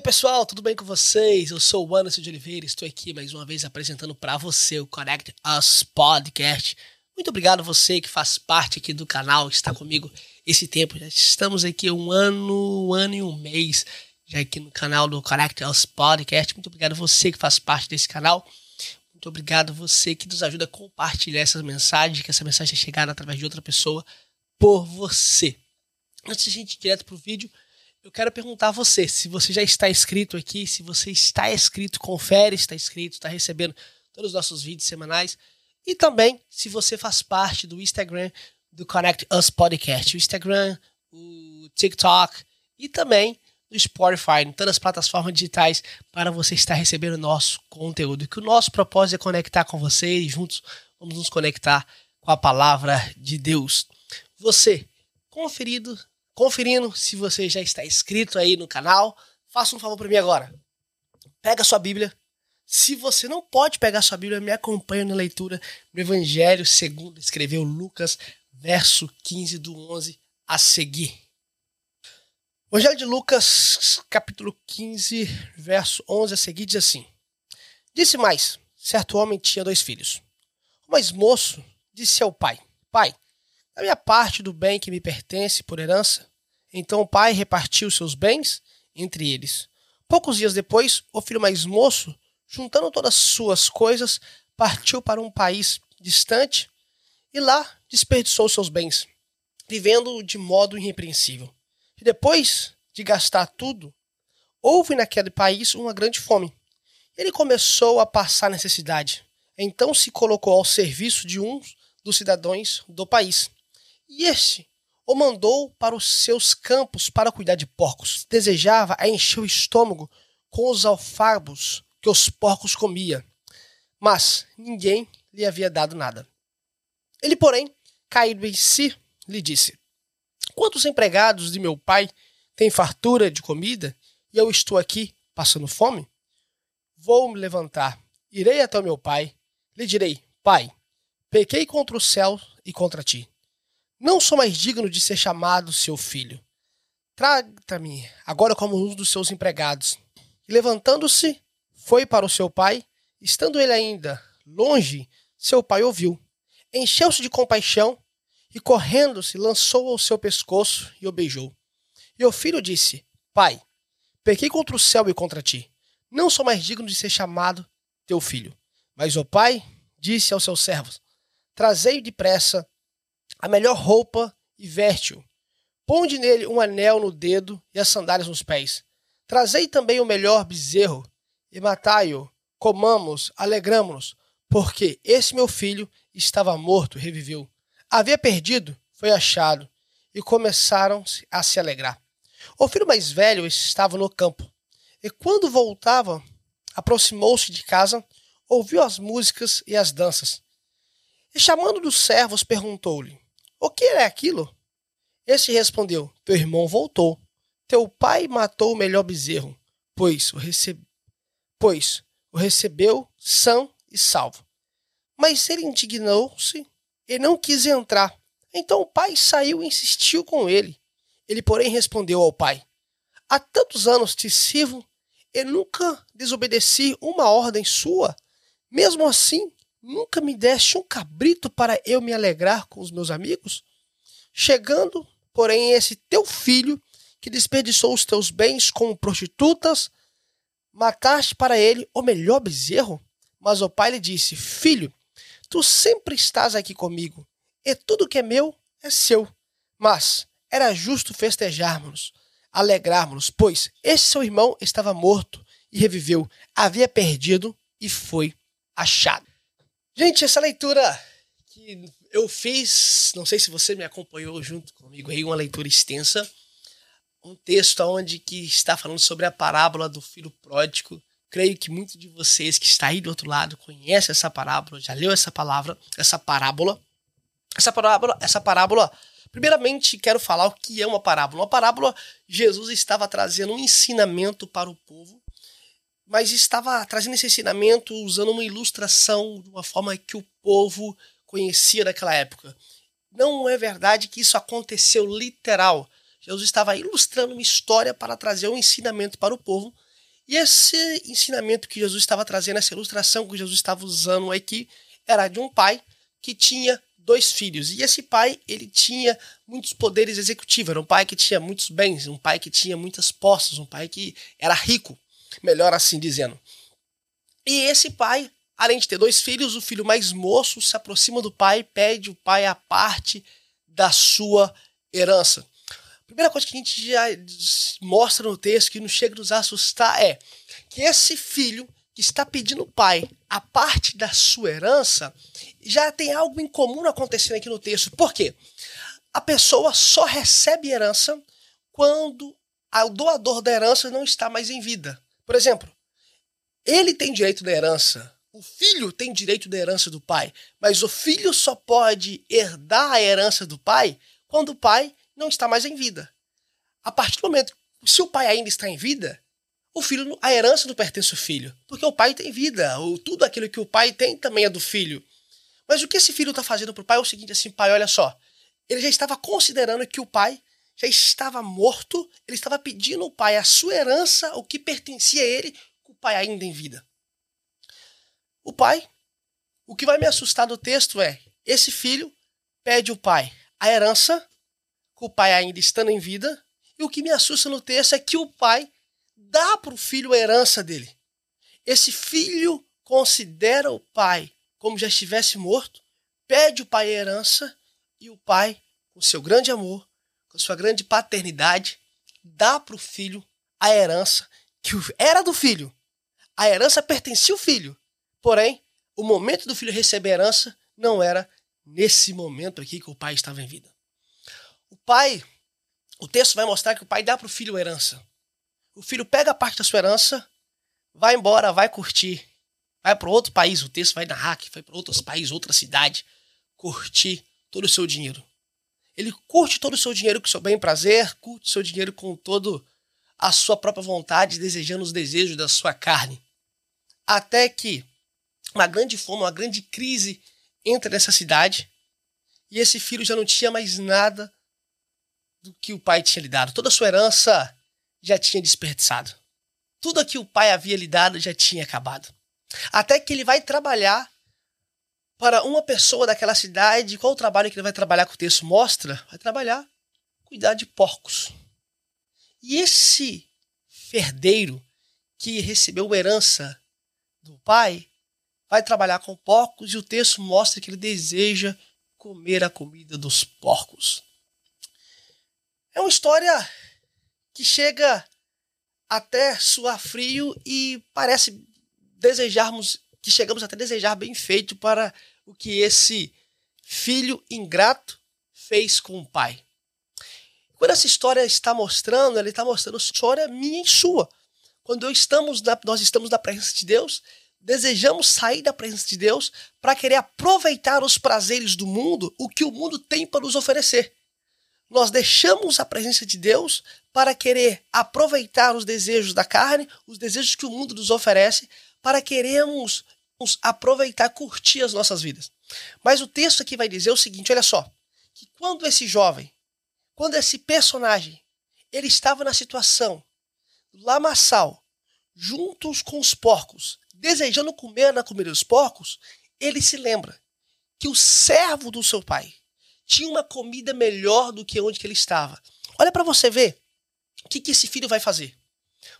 aí pessoal, tudo bem com vocês? Eu sou o Anderson de Oliveira, estou aqui mais uma vez apresentando para você o Connect Us Podcast. Muito obrigado você que faz parte aqui do canal, está comigo esse tempo. Já estamos aqui um ano, um ano e um mês já aqui no canal do Connect Us Podcast. Muito obrigado você que faz parte desse canal. Muito obrigado você que nos ajuda a compartilhar essa mensagem, que essa mensagem é chegada através de outra pessoa por você. Antes de a gente ir direto pro vídeo, eu quero perguntar a você, se você já está inscrito aqui, se você está inscrito, confere está inscrito, está recebendo todos os nossos vídeos semanais. E também, se você faz parte do Instagram do Connect Us Podcast, o Instagram, o TikTok e também do Spotify, em todas as plataformas digitais, para você estar recebendo nosso conteúdo. Que o nosso propósito é conectar com você e juntos vamos nos conectar com a palavra de Deus. Você, conferido conferindo se você já está inscrito aí no canal, faça um favor para mim agora. Pega sua Bíblia. Se você não pode pegar sua Bíblia, me acompanhe na leitura do Evangelho segundo escreveu Lucas, verso 15 do 11 a seguir. O Evangelho de Lucas, capítulo 15, verso 11 a seguir, diz assim: Disse mais: certo homem tinha dois filhos. O mais moço disse ao pai: Pai, a minha parte do bem que me pertence por herança, então o pai repartiu seus bens entre eles. Poucos dias depois, o filho mais moço, juntando todas as suas coisas, partiu para um país distante e lá desperdiçou seus bens, vivendo de modo irrepreensível. E depois de gastar tudo, houve naquele país uma grande fome. Ele começou a passar necessidade. Então se colocou ao serviço de um dos cidadãos do país. E este o mandou para os seus campos para cuidar de porcos. Desejava encher o estômago com os alfarrabos que os porcos comia, mas ninguém lhe havia dado nada. Ele, porém, caído em si, lhe disse: Quantos empregados de meu pai têm fartura de comida e eu estou aqui passando fome? Vou me levantar, irei até o meu pai, lhe direi: Pai, pequei contra o céu e contra ti não sou mais digno de ser chamado seu filho. Trata-me agora como um dos seus empregados. E levantando-se, foi para o seu pai. Estando ele ainda longe, seu pai ouviu. Encheu-se de compaixão e, correndo-se, lançou ao seu pescoço e o beijou. E o filho disse: Pai, pequei contra o céu e contra ti. Não sou mais digno de ser chamado teu filho. Mas o pai disse aos seus servos: Trazei depressa a melhor roupa e veste-o. Ponde nele um anel no dedo e as sandálias nos pés. Trazei também o melhor bezerro e matai-o. Comamos, alegramo-nos, porque esse meu filho estava morto e reviveu. Havia perdido, foi achado, e começaram a se alegrar. O filho mais velho estava no campo, e quando voltava, aproximou-se de casa, ouviu as músicas e as danças. E chamando dos servos, perguntou-lhe: o que é aquilo? Este respondeu: Teu irmão voltou. Teu pai matou o melhor bezerro, pois o, recebe... pois o recebeu são e salvo. Mas ele indignou-se e não quis entrar. Então o pai saiu e insistiu com ele. Ele, porém, respondeu ao pai: Há tantos anos te sirvo e nunca desobedeci uma ordem sua. Mesmo assim, Nunca me deste um cabrito para eu me alegrar com os meus amigos? Chegando, porém, esse teu filho, que desperdiçou os teus bens como prostitutas, mataste para ele o melhor bezerro? Mas o pai lhe disse: Filho, tu sempre estás aqui comigo, e tudo que é meu é seu. Mas era justo festejarmos, alegrarmos, pois esse seu irmão estava morto e reviveu, havia perdido e foi achado. Gente, essa leitura que eu fiz, não sei se você me acompanhou junto comigo aí, uma leitura extensa, um texto onde que está falando sobre a parábola do filho pródigo. Creio que muitos de vocês que está aí do outro lado conhecem essa parábola, já leu essa palavra, essa parábola. Essa parábola, essa parábola, primeiramente quero falar o que é uma parábola. Uma parábola, Jesus estava trazendo um ensinamento para o povo mas estava trazendo esse ensinamento usando uma ilustração de uma forma que o povo conhecia daquela época. Não é verdade que isso aconteceu literal. Jesus estava ilustrando uma história para trazer um ensinamento para o povo E esse ensinamento que Jesus estava trazendo, essa ilustração que Jesus estava usando aqui, era de um pai que tinha dois filhos. E esse pai, ele tinha muitos poderes executivos. Era um pai que tinha muitos bens, um pai que tinha muitas posses, um pai que era rico, melhor assim dizendo. E esse pai, além de ter dois filhos, o filho mais moço se aproxima do pai, pede o pai a parte da sua herança. A primeira coisa que a gente já mostra no texto que nos chega a nos assustar é que esse filho que está pedindo o pai a parte da sua herança, já tem algo em comum acontecendo aqui no texto. Por quê? A pessoa só recebe herança quando o doador da herança não está mais em vida. Por exemplo, ele tem direito da herança, o filho tem direito da herança do pai, mas o filho só pode herdar a herança do pai quando o pai não está mais em vida. A partir do momento, se o pai ainda está em vida, o filho, a herança não pertence ao filho, porque o pai tem vida, ou tudo aquilo que o pai tem também é do filho. Mas o que esse filho está fazendo para o pai é o seguinte, assim, pai, olha só, ele já estava considerando que o pai já estava morto, ele estava pedindo ao pai a sua herança, o que pertencia a ele, com o pai ainda em vida. O pai, o que vai me assustar do texto é, esse filho pede ao pai a herança, com o pai ainda estando em vida, e o que me assusta no texto é que o pai dá para o filho a herança dele. Esse filho considera o pai como já estivesse morto, pede o pai a herança e o pai, com seu grande amor, com sua grande paternidade, dá para o filho a herança que era do filho. A herança pertencia ao filho. Porém, o momento do filho receber a herança não era nesse momento aqui que o pai estava em vida. O pai, o texto vai mostrar que o pai dá para o filho a herança. O filho pega a parte da sua herança, vai embora, vai curtir, vai para outro país. O texto vai narrar que foi para outros países, outra cidade, curtir todo o seu dinheiro. Ele curte todo o seu dinheiro com seu bem prazer, curte seu dinheiro com todo a sua própria vontade, desejando os desejos da sua carne. Até que uma grande fome, uma grande crise entra nessa cidade e esse filho já não tinha mais nada do que o pai tinha lhe dado. Toda a sua herança já tinha desperdiçado. Tudo que o pai havia lhe dado já tinha acabado. Até que ele vai trabalhar para uma pessoa daquela cidade. Qual o trabalho que ele vai trabalhar que o texto mostra? Vai trabalhar, cuidar de porcos. E esse ferdeiro que recebeu herança do pai vai trabalhar com porcos e o texto mostra que ele deseja comer a comida dos porcos. É uma história que chega até suar frio e parece desejarmos, que chegamos até a desejar bem feito para o que esse filho ingrato fez com o pai. Quando essa história está mostrando, ele está mostrando história minha e sua. Quando estamos na, nós estamos na presença de Deus, desejamos sair da presença de Deus para querer aproveitar os prazeres do mundo, o que o mundo tem para nos oferecer. Nós deixamos a presença de Deus para querer aproveitar os desejos da carne, os desejos que o mundo nos oferece, para queremos aproveitar, curtir as nossas vidas. Mas o texto aqui vai dizer o seguinte: olha só, que quando esse jovem, quando esse personagem, ele estava na situação lamaçal, juntos com os porcos, desejando comer na comida dos porcos, ele se lembra que o servo do seu pai tinha uma comida melhor do que onde que ele estava. Olha para você ver o que, que esse filho vai fazer?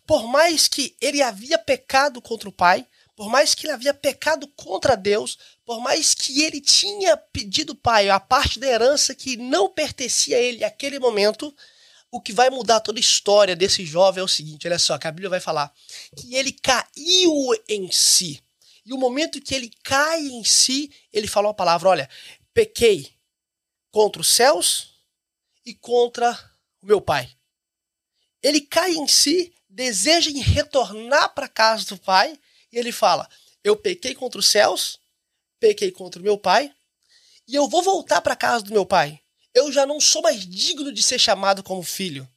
Por mais que ele havia pecado contra o pai, por mais que ele havia pecado contra Deus, por mais que ele tinha pedido pai a parte da herança que não pertencia a ele naquele momento, o que vai mudar toda a história desse jovem é o seguinte: olha só, a Bíblia vai falar que ele caiu em si. E o momento que ele cai em si, ele falou a palavra: olha, pequei contra os céus e contra o meu pai ele cai em si, deseja em retornar para a casa do pai, e ele fala: Eu pequei contra os céus, pequei contra o meu pai, e eu vou voltar para casa do meu pai. Eu já não sou mais digno de ser chamado como filho.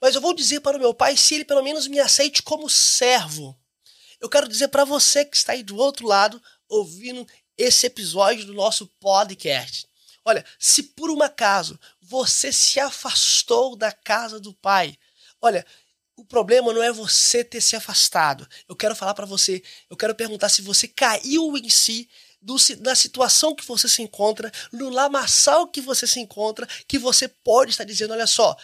Mas eu vou dizer para o meu pai se ele pelo menos me aceite como servo. Eu quero dizer para você que está aí do outro lado, ouvindo esse episódio do nosso podcast. Olha, se por um acaso você se afastou da casa do pai, Olha, o problema não é você ter se afastado. Eu quero falar para você, eu quero perguntar se você caiu em si do, da situação que você se encontra, no lamaçal que você se encontra, que você pode estar dizendo, olha só,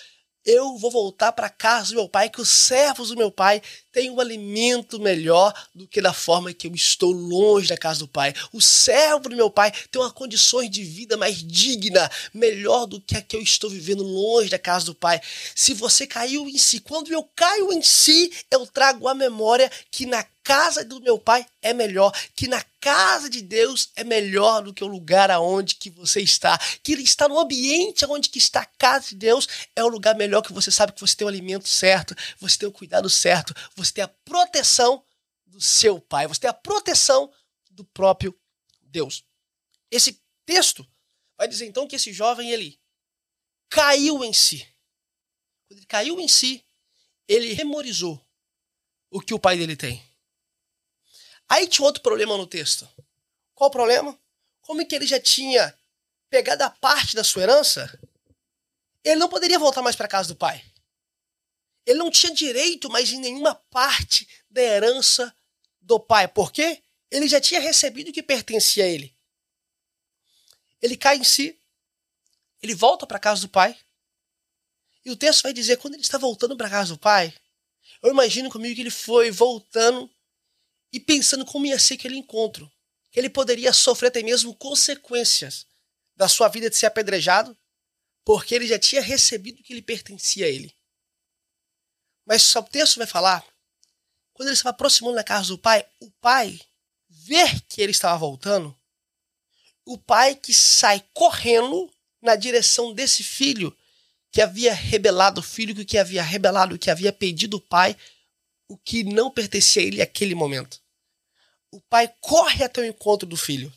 eu vou voltar para casa do meu pai, que os servos do meu pai têm um alimento melhor do que da forma que eu estou longe da casa do pai. O servo do meu pai tem uma condições de vida mais digna, melhor do que a que eu estou vivendo longe da casa do pai. Se você caiu em si, quando eu caio em si, eu trago a memória que na casa do meu pai é melhor, que na casa de Deus é melhor do que o lugar aonde que você está, que ele está no ambiente onde que está a casa de Deus, é o lugar melhor que você sabe que você tem o alimento certo, você tem o cuidado certo, você tem a proteção do seu pai, você tem a proteção do próprio Deus. Esse texto vai dizer então que esse jovem ele caiu em si. Quando ele caiu em si, ele memorizou o que o pai dele tem. Aí tinha outro problema no texto. Qual o problema? Como é que ele já tinha pegado a parte da sua herança, ele não poderia voltar mais para casa do pai. Ele não tinha direito mais em nenhuma parte da herança do pai. Por quê? Ele já tinha recebido o que pertencia a ele. Ele cai em si, ele volta para casa do pai. E o texto vai dizer quando ele está voltando para casa do pai, eu imagino comigo que ele foi voltando e pensando como ia ser aquele encontro. Ele poderia sofrer até mesmo consequências da sua vida de ser apedrejado, porque ele já tinha recebido o que lhe pertencia a ele. Mas só o texto vai falar, quando ele estava aproximando da casa do pai, o pai ver que ele estava voltando, o pai que sai correndo na direção desse filho que havia rebelado o filho, que havia rebelado, que havia pedido o pai o que não pertencia a ele naquele momento. O pai corre até o encontro do filho.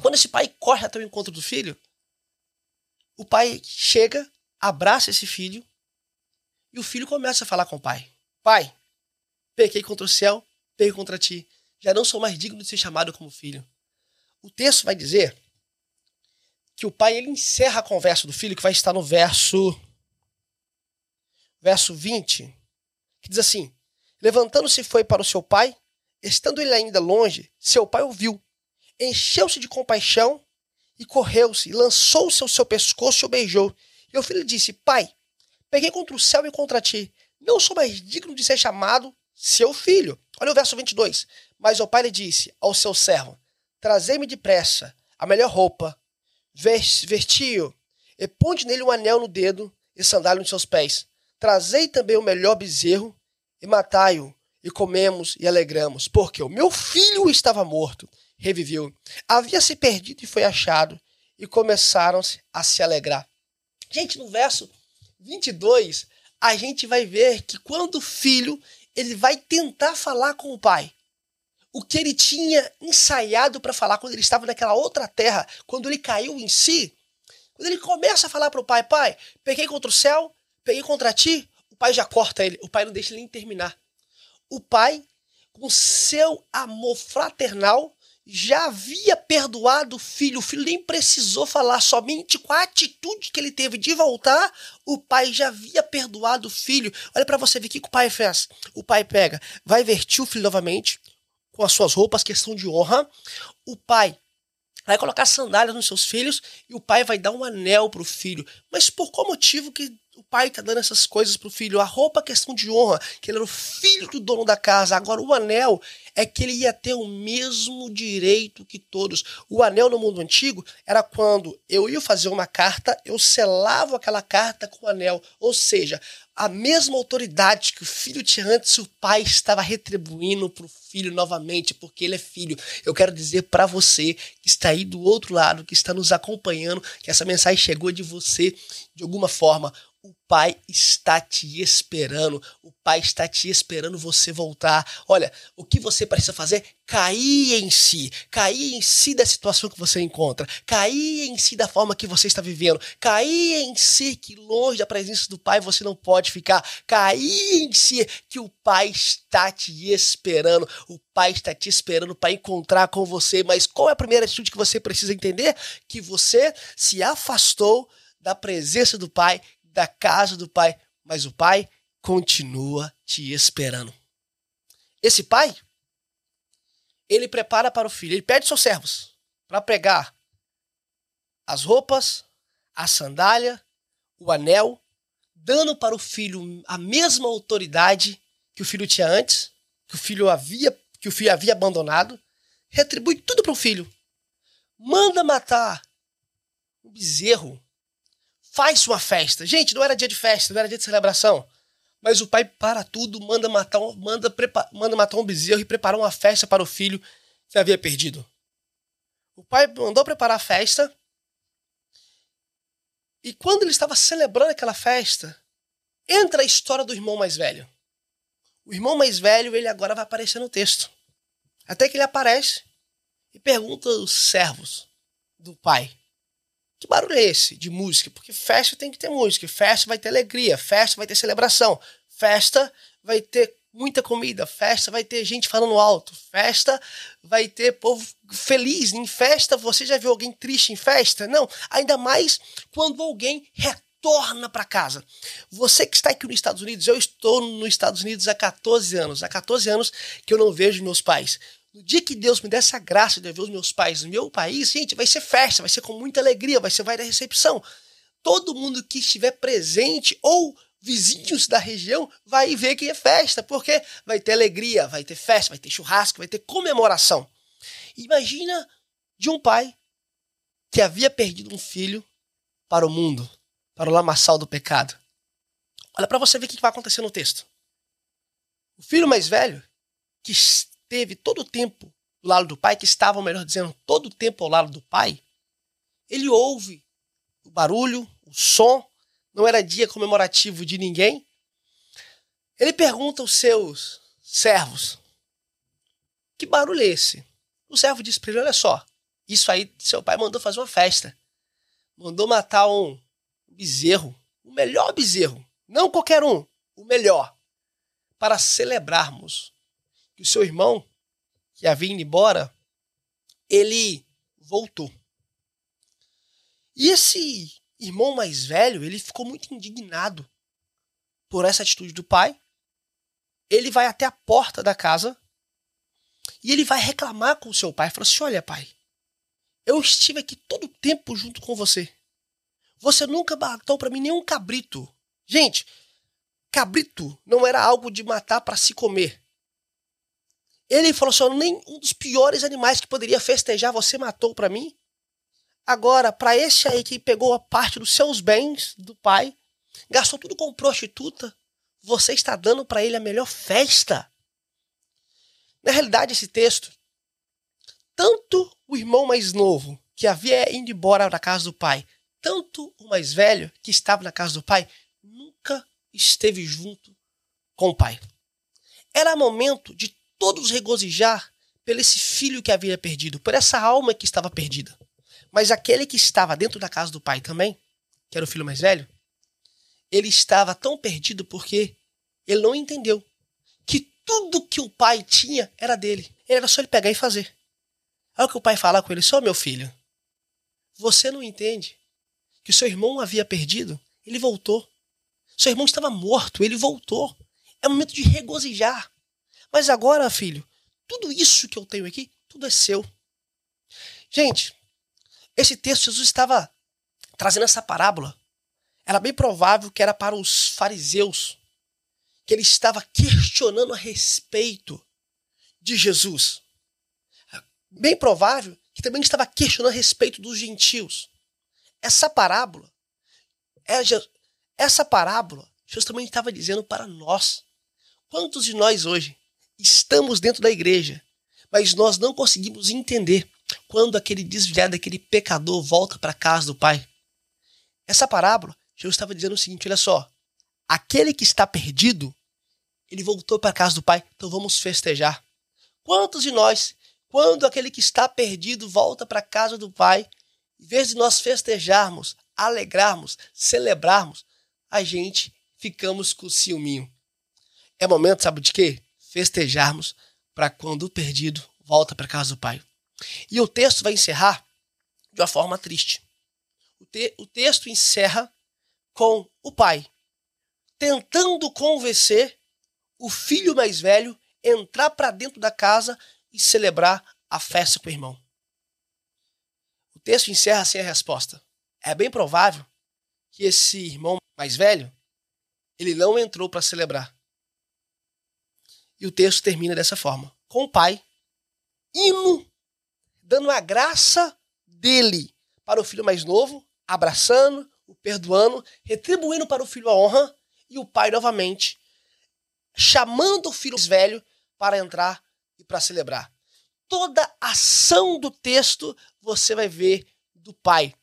Quando esse pai corre até o encontro do filho, o pai chega, abraça esse filho e o filho começa a falar com o pai: Pai, pequei contra o céu, pequei contra ti. Já não sou mais digno de ser chamado como filho. O texto vai dizer que o pai ele encerra a conversa do filho, que vai estar no verso verso 20, que diz assim: Levantando-se foi para o seu pai, estando ele ainda longe, seu pai o viu, encheu-se de compaixão e correu-se, lançou-se ao seu pescoço e o beijou. E o filho disse: Pai, peguei contra o céu e contra ti, não sou mais digno de ser chamado seu filho. Olha o verso 22. Mas o pai lhe disse ao seu servo: Trazei-me depressa a melhor roupa, vestiu e ponte nele um anel no dedo e sandália nos seus pés. Trazei também o melhor bezerro e matai-o, e comemos e alegramos, porque o meu filho estava morto, reviveu, havia se perdido e foi achado, e começaram a se alegrar. Gente, no verso 22, a gente vai ver que quando o filho ele vai tentar falar com o pai, o que ele tinha ensaiado para falar quando ele estava naquela outra terra, quando ele caiu em si, quando ele começa a falar para o pai, pai, peguei contra o céu, peguei contra ti, pai já corta ele, o pai não deixa ele terminar. O pai, com seu amor fraternal, já havia perdoado o filho. O filho nem precisou falar, somente com a atitude que ele teve de voltar, o pai já havia perdoado o filho. Olha para você ver o que o pai fez. O pai pega, vai vertir o filho novamente, com as suas roupas, questão de honra. O pai vai colocar sandálias nos seus filhos e o pai vai dar um anel para o filho. Mas por qual motivo que o pai tá dando essas coisas pro filho. A roupa é questão de honra, que ele era o filho do dono da casa. Agora, o anel é que ele ia ter o mesmo direito que todos. O anel no mundo antigo era quando eu ia fazer uma carta, eu selava aquela carta com o anel. Ou seja, a mesma autoridade que o filho tinha antes, o pai estava retribuindo para o filho novamente, porque ele é filho. Eu quero dizer para você que está aí do outro lado, que está nos acompanhando, que essa mensagem chegou de você de alguma forma. O pai está te esperando. O pai está te esperando você voltar. Olha, o que você precisa fazer? Cair em si. Cair em si da situação que você encontra. Cair em si da forma que você está vivendo. Cair em si que longe da presença do pai você não pode ficar. Cair em si que o pai está te esperando. O pai está te esperando para encontrar com você. Mas qual é a primeira atitude que você precisa entender? Que você se afastou da presença do pai da casa do pai, mas o pai continua te esperando. Esse pai, ele prepara para o filho, ele pede seus servos para pregar as roupas, a sandália, o anel, dando para o filho a mesma autoridade que o filho tinha antes, que o filho havia, que o filho havia abandonado, retribui tudo para o filho. Manda matar um bezerro. Faz uma festa. Gente, não era dia de festa, não era dia de celebração. Mas o pai para tudo, manda matar, um, manda, prepa, manda matar um bezerro e preparar uma festa para o filho que havia perdido. O pai mandou preparar a festa. E quando ele estava celebrando aquela festa, entra a história do irmão mais velho. O irmão mais velho, ele agora vai aparecer no texto. Até que ele aparece e pergunta aos servos do pai: Que barulho é esse de música? Porque festa tem que ter música, festa vai ter alegria, festa vai ter celebração, festa vai ter muita comida, festa vai ter gente falando alto, festa vai ter povo feliz. Em festa, você já viu alguém triste em festa? Não, ainda mais quando alguém retorna para casa. Você que está aqui nos Estados Unidos, eu estou nos Estados Unidos há 14 anos. Há 14 anos que eu não vejo meus pais. No dia que Deus me der essa graça de ver os meus pais no meu país, gente, vai ser festa, vai ser com muita alegria, vai ser vai da recepção. Todo mundo que estiver presente ou vizinhos da região vai ver que é festa, porque vai ter alegria, vai ter festa, vai ter churrasco, vai ter comemoração. Imagina de um pai que havia perdido um filho para o mundo, para o lamaçal do pecado. Olha para você ver o que vai acontecer no texto. O filho mais velho, que teve todo o tempo do lado do pai, que estava, melhor dizendo, todo o tempo ao lado do pai, ele ouve o barulho, o som, não era dia comemorativo de ninguém. Ele pergunta aos seus servos: Que barulho é esse? O servo diz para ele: Olha só, isso aí seu pai mandou fazer uma festa. Mandou matar um bezerro, o melhor bezerro, não qualquer um, o melhor, para celebrarmos que o seu irmão, que havia ido embora, ele voltou. E esse irmão mais velho, ele ficou muito indignado por essa atitude do pai. Ele vai até a porta da casa e ele vai reclamar com o seu pai. Fala assim: Olha, pai, eu estive aqui todo o tempo junto com você. Você nunca matou para mim nenhum cabrito. Gente, cabrito não era algo de matar para se comer. Ele falou assim: nem um dos piores animais que poderia festejar você matou para mim. Agora, para esse aí que pegou a parte dos seus bens do pai, gastou tudo com prostituta, você está dando para ele a melhor festa. Na realidade, esse texto, tanto o irmão mais novo, que havia ido embora da casa do pai, tanto o mais velho, que estava na casa do pai, nunca esteve junto com o pai. Era momento de todos regozijar pelo esse filho que havia perdido, por essa alma que estava perdida. Mas aquele que estava dentro da casa do pai também, que era o filho mais velho, ele estava tão perdido porque ele não entendeu que tudo que o pai tinha era dele. Ele era só ele pegar e fazer. Aí o que o pai fala com ele: Só meu filho, você não entende que o seu irmão havia perdido? Ele voltou. Seu irmão estava morto, ele voltou. É momento de regozijar. Mas agora, filho, tudo isso que eu tenho aqui, tudo é seu. Gente, esse texto Jesus estava trazendo essa parábola. Era bem provável que era para os fariseus, que ele estava questionando a respeito de Jesus. Bem provável que também estava questionando a respeito dos gentios. Essa parábola, é, essa parábola, Jesus também estava dizendo para nós. Quantos de nós hoje estamos dentro da igreja, mas nós não conseguimos entender quando aquele desviado, aquele pecador volta para casa do Pai. Essa parábola, Jesus estava dizendo o seguinte: olha só, aquele que está perdido, ele voltou para casa do Pai, então vamos festejar. Quantos de nós, quando aquele que está perdido volta para casa do Pai, em vez de nós festejarmos, alegrarmos, celebrarmos, a gente ficamos com o ciúminho. É momento, sabe de quê? Festejarmos para quando o perdido volta para casa do Pai. E o texto vai encerrar de uma forma triste. O, te o texto encerra com o pai tentando convencer o filho mais velho entrar para dentro da casa e celebrar a festa com o irmão. O texto encerra sem a resposta. É bem provável que esse irmão mais velho ele não entrou para celebrar. E o texto termina dessa forma: com o pai indo, dando a graça dele para o filho mais novo, abraçando, o perdoando, retribuindo para o filho a honra, e o pai novamente chamando o filho mais velho para entrar e para celebrar. Toda ação do texto você vai ver do pai.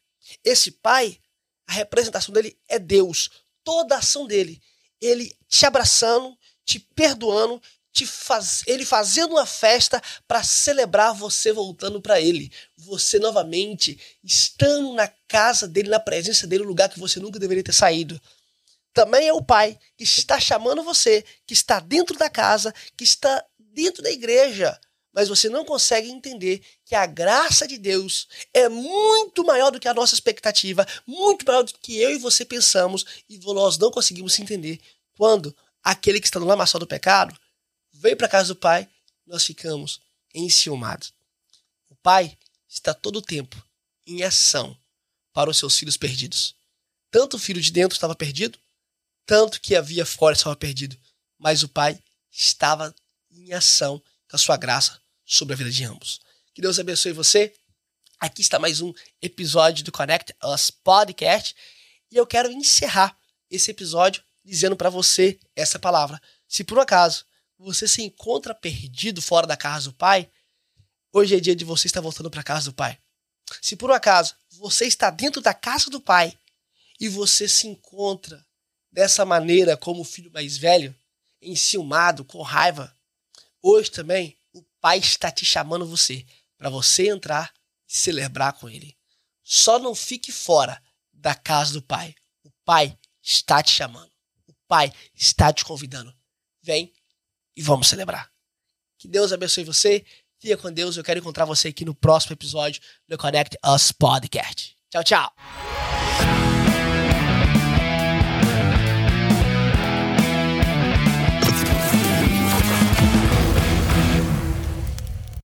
Esse pai, a representação dele é Deus. Toda ação dele, ele te abraçando, te perdoando, faz, ele fazendo uma festa para celebrar você voltando para ele. Você novamente estando na casa dele, na presença dele, no lugar que você nunca deveria ter saído. Também é o pai que está chamando você, que está dentro da casa, que está dentro da igreja. Mas você não consegue entender que a graça de Deus é muito maior do que a nossa expectativa, muito maior do que eu e você pensamos, e nós não conseguimos entender quando aquele que está no lamaçal do pecado veio para casa do pai, nós ficamos enciumados. O pai está todo o tempo em ação para os seus filhos perdidos. Tanto o filho de dentro estava perdido, tanto que havia fora estava perdido, mas o pai estava em ação com a sua graça sobre a vida de ambos. Que Deus abençoe você. Aqui está mais um episódio do Connect Us Podcast e eu quero encerrar esse episódio dizendo para você essa palavra. Se por um acaso você se encontra perdido fora da casa do pai, hoje é dia de você estar voltando para a casa do pai. Se por um acaso você está dentro da casa do pai e você se encontra dessa maneira como o filho mais velho, enciumado, com raiva, hoje também o pai está te chamando você para você entrar e celebrar com ele. Só não fique fora da casa do pai. O pai está te chamando. O pai está te convidando. Vem e vamos celebrar. Que Deus abençoe você. Fica com Deus. Eu quero encontrar você aqui no próximo episódio do Connect Us Podcast. Tchau, tchau.